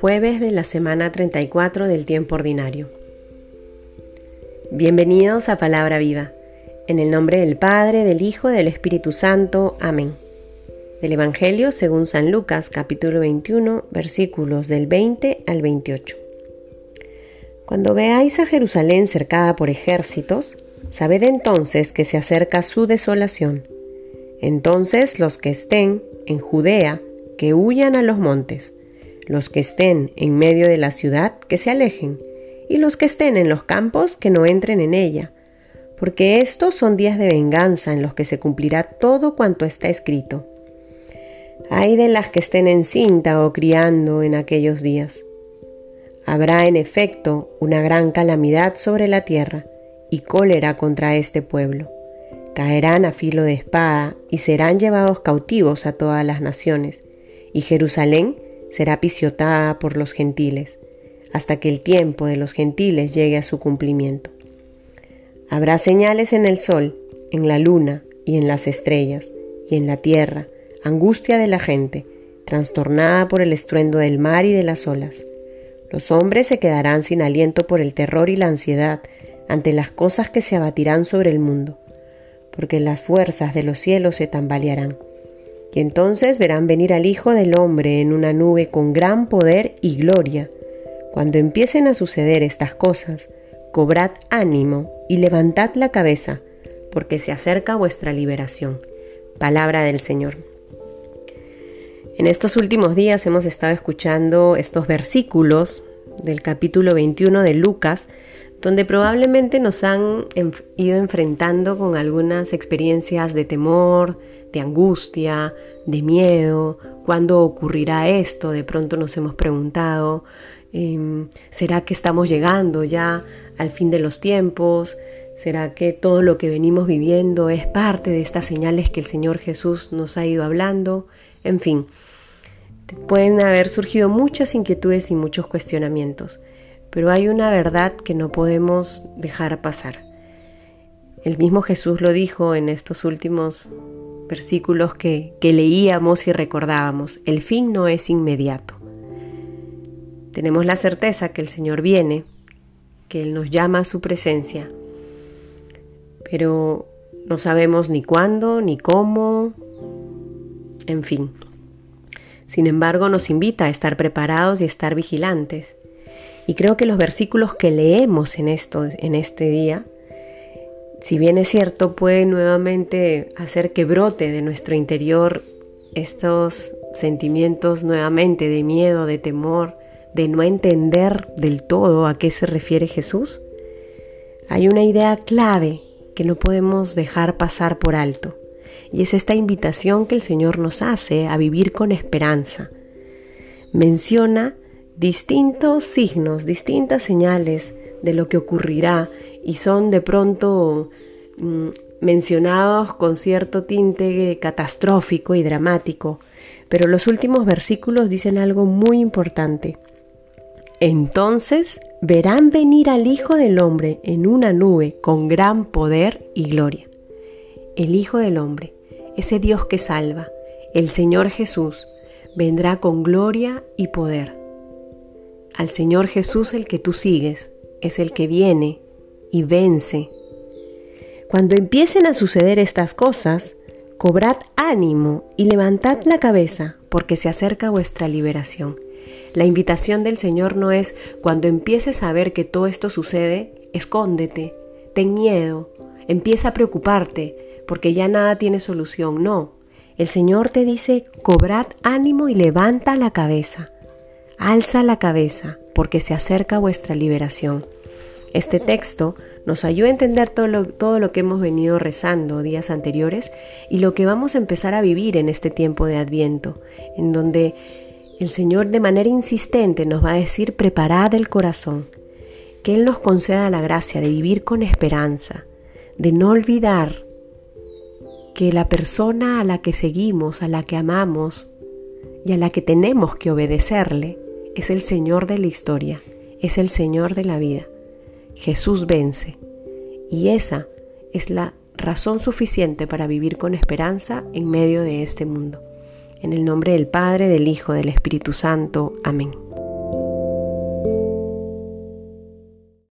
Jueves de la semana 34 del tiempo ordinario. Bienvenidos a Palabra Viva, en el nombre del Padre, del Hijo y del Espíritu Santo. Amén. Del Evangelio según San Lucas capítulo 21 versículos del 20 al 28. Cuando veáis a Jerusalén cercada por ejércitos, sabed entonces que se acerca su desolación. Entonces los que estén en Judea, que huyan a los montes los que estén en medio de la ciudad, que se alejen, y los que estén en los campos, que no entren en ella, porque estos son días de venganza en los que se cumplirá todo cuanto está escrito. Hay de las que estén encinta o criando en aquellos días. Habrá en efecto una gran calamidad sobre la tierra y cólera contra este pueblo. Caerán a filo de espada y serán llevados cautivos a todas las naciones, y Jerusalén será pisotada por los gentiles, hasta que el tiempo de los gentiles llegue a su cumplimiento. Habrá señales en el sol, en la luna y en las estrellas, y en la tierra, angustia de la gente, trastornada por el estruendo del mar y de las olas. Los hombres se quedarán sin aliento por el terror y la ansiedad ante las cosas que se abatirán sobre el mundo, porque las fuerzas de los cielos se tambalearán. Y entonces verán venir al Hijo del Hombre en una nube con gran poder y gloria. Cuando empiecen a suceder estas cosas, cobrad ánimo y levantad la cabeza, porque se acerca vuestra liberación. Palabra del Señor. En estos últimos días hemos estado escuchando estos versículos del capítulo 21 de Lucas, donde probablemente nos han ido enfrentando con algunas experiencias de temor, de angustia, de miedo, ¿cuándo ocurrirá esto? De pronto nos hemos preguntado, em, ¿será que estamos llegando ya al fin de los tiempos? ¿Será que todo lo que venimos viviendo es parte de estas señales que el Señor Jesús nos ha ido hablando? En fin, pueden haber surgido muchas inquietudes y muchos cuestionamientos, pero hay una verdad que no podemos dejar pasar. El mismo Jesús lo dijo en estos últimos versículos que, leíamos y recordábamos. El fin no es inmediato. Tenemos la certeza que el Señor viene, que Él nos llama a su presencia, pero no sabemos ni cuándo, ni cómo, en fin. Sin embargo, nos invita a estar preparados y estar vigilantes. Y creo que los versículos que leemos en, esto, en este día si bien es cierto, puede nuevamente hacer que brote de nuestro interior estos sentimientos nuevamente de miedo, de temor, de no entender del todo a qué se refiere Jesús, hay una idea clave que no podemos dejar pasar por alto, y es esta invitación que el Señor nos hace a vivir con esperanza. Menciona distintos signos, distintas señales de lo que ocurrirá y son de pronto mm, mencionados con cierto tinte catastrófico y dramático, pero los últimos versículos dicen algo muy importante. Entonces verán venir al Hijo del Hombre en una nube con gran poder y gloria. El Hijo del Hombre, ese Dios que salva, el Señor Jesús, vendrá con gloria y poder. Al Señor Jesús el que tú sigues es el que viene y vence. Cuando empiecen a suceder estas cosas, cobrad ánimo y levantad la cabeza, porque se acerca vuestra liberación. La invitación del Señor no es cuando empieces a ver que todo esto sucede, escóndete, ten miedo, empieza a preocuparte, porque ya nada tiene solución. No, el Señor te dice, cobrad ánimo y levanta la cabeza. Alza la cabeza, porque se acerca vuestra liberación. Este texto nos ayuda a entender todo lo, todo lo que hemos venido rezando días anteriores y lo que vamos a empezar a vivir en este tiempo de Adviento, en donde el Señor de manera insistente nos va a decir preparad el corazón, que Él nos conceda la gracia de vivir con esperanza, de no olvidar que la persona a la que seguimos, a la que amamos y a la que tenemos que obedecerle es el Señor de la historia, es el Señor de la vida. Jesús vence. Y esa es la razón suficiente para vivir con esperanza en medio de este mundo. En el nombre del Padre, del Hijo, del Espíritu Santo. Amén.